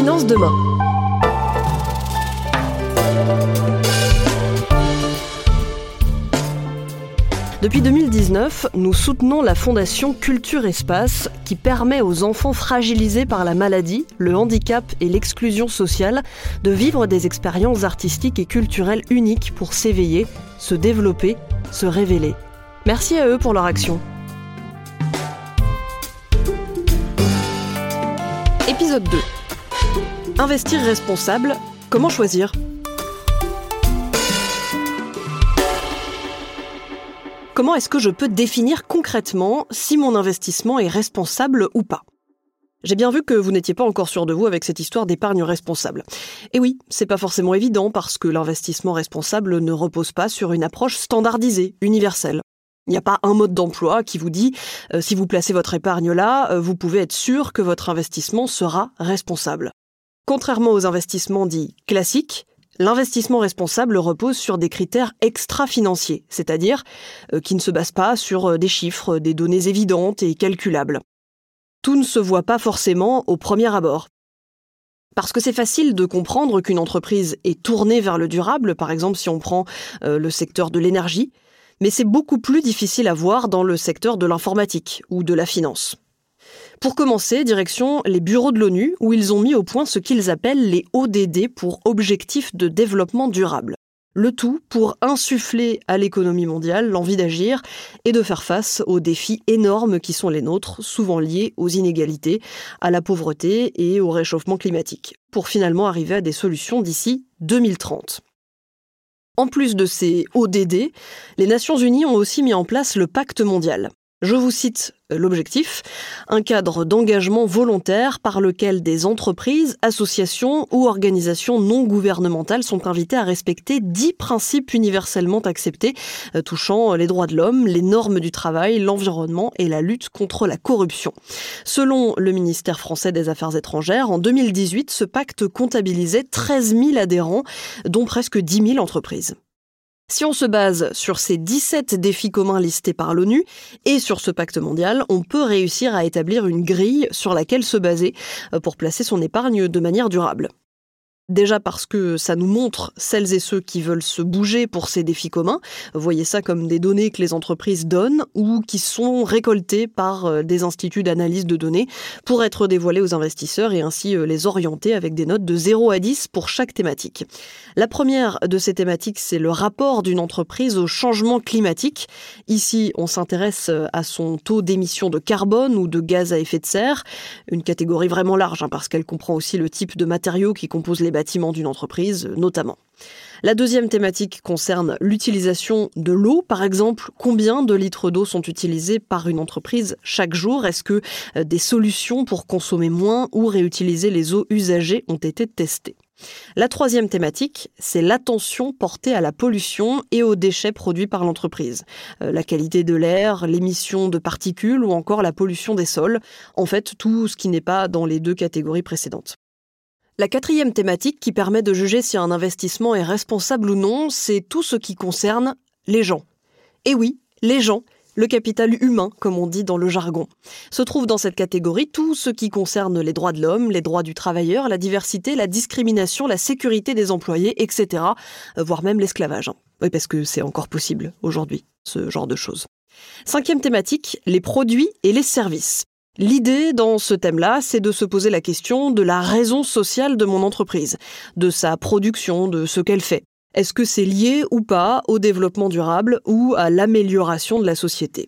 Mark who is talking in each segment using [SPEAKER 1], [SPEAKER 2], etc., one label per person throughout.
[SPEAKER 1] Finance demain. Depuis 2019, nous soutenons la fondation Culture Espace qui permet aux enfants fragilisés par la maladie, le handicap et l'exclusion sociale de vivre des expériences artistiques et culturelles uniques pour s'éveiller, se développer, se révéler. Merci à eux pour leur action. Épisode 2. Investir responsable, comment choisir Comment est-ce que je peux définir concrètement si mon investissement est responsable ou pas j'ai bien vu que vous n'étiez pas encore sûr de vous avec cette histoire d'épargne responsable. Et oui, c'est pas forcément évident parce que l'investissement responsable ne repose pas sur une approche standardisée, universelle. Il n'y a pas un mode d'emploi qui vous dit euh, si vous placez votre épargne là, euh, vous pouvez être sûr que votre investissement sera responsable. Contrairement aux investissements dits classiques, L'investissement responsable repose sur des critères extra-financiers, c'est-à-dire euh, qui ne se basent pas sur euh, des chiffres, des données évidentes et calculables. Tout ne se voit pas forcément au premier abord. Parce que c'est facile de comprendre qu'une entreprise est tournée vers le durable, par exemple si on prend euh, le secteur de l'énergie, mais c'est beaucoup plus difficile à voir dans le secteur de l'informatique ou de la finance. Pour commencer, direction les bureaux de l'ONU, où ils ont mis au point ce qu'ils appellent les ODD pour Objectifs de développement durable. Le tout pour insuffler à l'économie mondiale l'envie d'agir et de faire face aux défis énormes qui sont les nôtres, souvent liés aux inégalités, à la pauvreté et au réchauffement climatique, pour finalement arriver à des solutions d'ici 2030. En plus de ces ODD, les Nations Unies ont aussi mis en place le pacte mondial. Je vous cite euh, l'objectif, un cadre d'engagement volontaire par lequel des entreprises, associations ou organisations non gouvernementales sont invitées à respecter dix principes universellement acceptés euh, touchant les droits de l'homme, les normes du travail, l'environnement et la lutte contre la corruption. Selon le ministère français des Affaires étrangères, en 2018, ce pacte comptabilisait 13 000 adhérents, dont presque 10 000 entreprises. Si on se base sur ces 17 défis communs listés par l'ONU et sur ce pacte mondial, on peut réussir à établir une grille sur laquelle se baser euh, pour placer son épargne de manière durable. Déjà parce que ça nous montre celles et ceux qui veulent se bouger pour ces défis communs. Voyez ça comme des données que les entreprises donnent ou qui sont récoltées par euh, des instituts d'analyse de données pour être dévoilées aux investisseurs et ainsi euh, les orienter avec des notes de 0 à 10 pour chaque thématique. La première de ces thématiques, c'est le rapport d'une entreprise au changement climatique. Ici, on s'intéresse euh, à son taux d'émission de carbone ou de gaz à effet de serre, une catégorie vraiment large hein, parce qu'elle comprend aussi le type de matériaux qui composent les d'une entreprise notamment. La deuxième thématique concerne l'utilisation de l'eau. Par exemple, combien de litres d'eau sont utilisés par une entreprise chaque jour? Est-ce que euh, des solutions pour consommer moins ou réutiliser les eaux usagées ont été testées? La troisième thématique, c'est l'attention portée à la pollution et aux déchets produits par l'entreprise. Euh, la qualité de l'air, l'émission de particules ou encore la pollution des sols. En fait, tout ce qui n'est pas dans les deux catégories précédentes. La quatrième thématique qui permet de juger si un investissement est responsable ou non, c'est tout ce qui concerne les gens. Et oui, les gens, le capital humain, comme on dit dans le jargon. Se trouve dans cette catégorie tout ce qui concerne les droits de l'homme, les droits du travailleur, la diversité, la discrimination, la sécurité des employés, etc., voire même l'esclavage. Oui, parce que c'est encore possible aujourd'hui, ce genre de choses. Cinquième thématique, les produits et les services. L'idée dans ce thème-là, c'est de se poser la question de la raison sociale de mon entreprise, de sa production, de ce qu'elle fait. Est-ce que c'est lié ou pas au développement durable ou à l'amélioration de la société?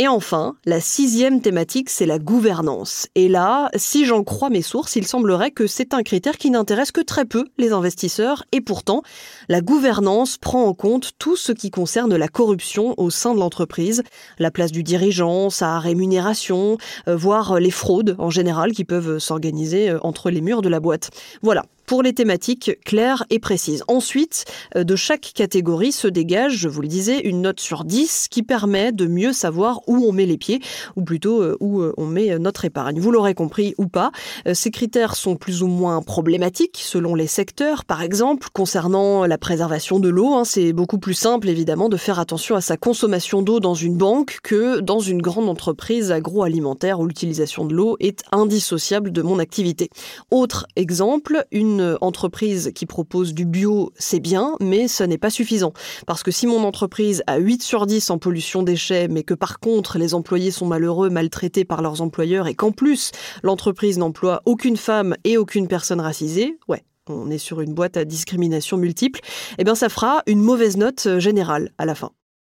[SPEAKER 1] Et enfin, la sixième thématique, c'est la gouvernance. Et là, si j'en crois mes sources, il semblerait que c'est un critère qui n'intéresse que très peu les investisseurs. Et pourtant, la gouvernance prend en compte tout ce qui concerne la corruption au sein de l'entreprise, la place du dirigeant, sa rémunération, euh, voire les fraudes en général qui peuvent s'organiser euh, entre les murs de la boîte. Voilà, pour les thématiques claires et précises. Ensuite, euh, de chaque catégorie se dégage, je vous le disais, une note sur 10 qui permet de mieux savoir où on met les pieds, ou plutôt euh, où on met notre épargne. Vous l'aurez compris ou pas, ces critères sont plus ou moins problématiques selon les secteurs. Par exemple, concernant la préservation de l'eau, hein, c'est beaucoup plus simple évidemment de faire attention à sa consommation d'eau dans une banque que dans une grande entreprise agroalimentaire où l'utilisation de l'eau est indissociable de mon activité. Autre exemple, une entreprise qui propose du bio, c'est bien, mais ce n'est pas suffisant. Parce que si mon entreprise a 8 sur 10 en pollution déchets, mais que par contre les employés sont malheureux, maltraités par leurs employeurs et qu'en plus l'entreprise n'emploie aucune femme et aucune personne racisée, ouais, on est sur une boîte à discrimination multiple, eh bien ça fera une mauvaise note euh, générale à la fin.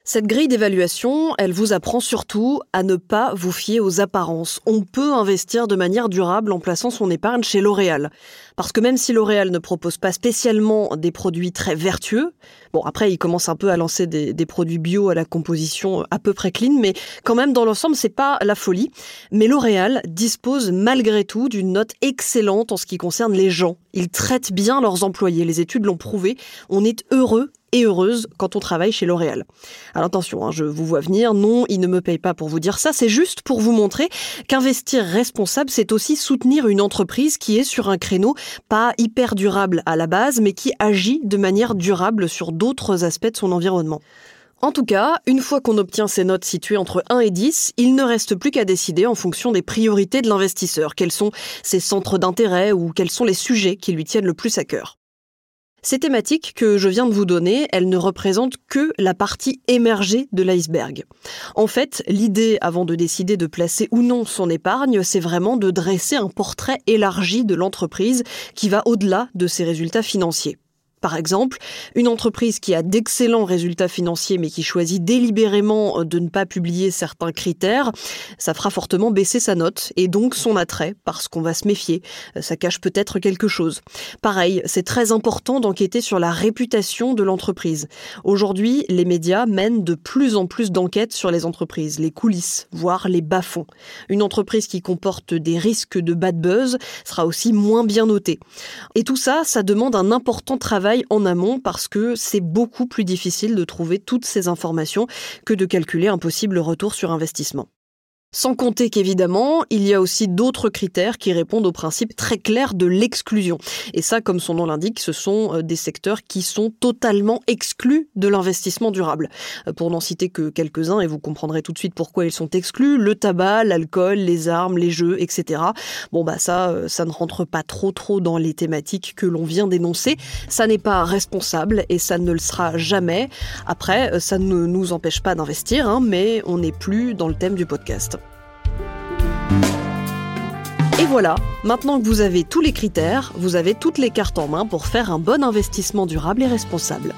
[SPEAKER 1] Cette grille d'évaluation, elle vous apprend surtout à ne pas vous fier aux apparences. On peut investir de manière durable en plaçant son épargne chez L'Oréal. Parce que même si L'Oréal ne propose pas spécialement des produits très vertueux, bon après il commence un peu à lancer des, produits bio à la composition à peu près clean, mais quand même dans l'ensemble c'est pas la folie. Mais L'Oréal dispose malgré tout d'une note excellente en ce qui concerne les gens. Ils traitent bien leurs employés, les études l'ont prouvé. On est heureux et heureuse quand on travaille chez L'Oréal. Alors attention, hein, je vous vois venir, non, il ne me paye pas pour vous dire ça, c'est juste pour vous montrer qu'investir responsable, c'est aussi soutenir une entreprise qui est sur un créneau pas hyper durable à la base, mais qui agit de manière durable sur d'autres aspects de son environnement. En tout cas, une fois qu'on obtient ces notes situées entre 1 et 10, il ne reste plus qu'à décider en fonction des priorités de l'investisseur, quels sont ses centres d'intérêt ou quels sont les sujets qui lui tiennent le plus à cœur. Ces thématiques que je viens de vous donner, elles ne représentent que la partie émergée de l'iceberg. En fait, l'idée avant de décider de placer ou non son épargne, c'est vraiment de dresser un portrait élargi de l'entreprise qui va au-delà de ses résultats financiers. Par exemple, une entreprise qui a d'excellents résultats financiers mais qui choisit délibérément euh, de ne pas publier certains critères, ça fera fortement baisser sa note et donc son attrait parce qu'on va se méfier. Euh, ça cache peut-être quelque chose. Pareil, c'est très important d'enquêter sur la réputation de l'entreprise. Aujourd'hui, les médias mènent de plus en plus d'enquêtes sur les entreprises, les coulisses, voire les bas-fonds. Une entreprise qui comporte des risques de bad buzz sera aussi moins bien notée. Et tout ça, ça demande un important travail en amont parce que c'est beaucoup plus difficile de trouver toutes ces informations que de calculer un possible retour sur investissement. Sans compter qu'évidemment, il y a aussi d'autres critères qui répondent au principe très clair de l'exclusion. Et ça, comme son nom l'indique, ce sont euh, des secteurs qui sont totalement exclus de l'investissement durable. Euh, pour n'en citer que quelques-uns, et vous comprendrez tout de suite pourquoi ils sont exclus, le tabac, l'alcool, les armes, les jeux, etc. Bon bah ça, euh, ça ne rentre pas trop trop dans les thématiques que l'on vient d'énoncer. Ça n'est pas responsable et ça ne le sera jamais. Après, ça ne nous empêche pas d'investir, hein, mais on n'est plus dans le thème du podcast. Et voilà, maintenant que vous avez tous les critères, vous avez toutes les cartes en main pour faire un bon investissement durable et responsable.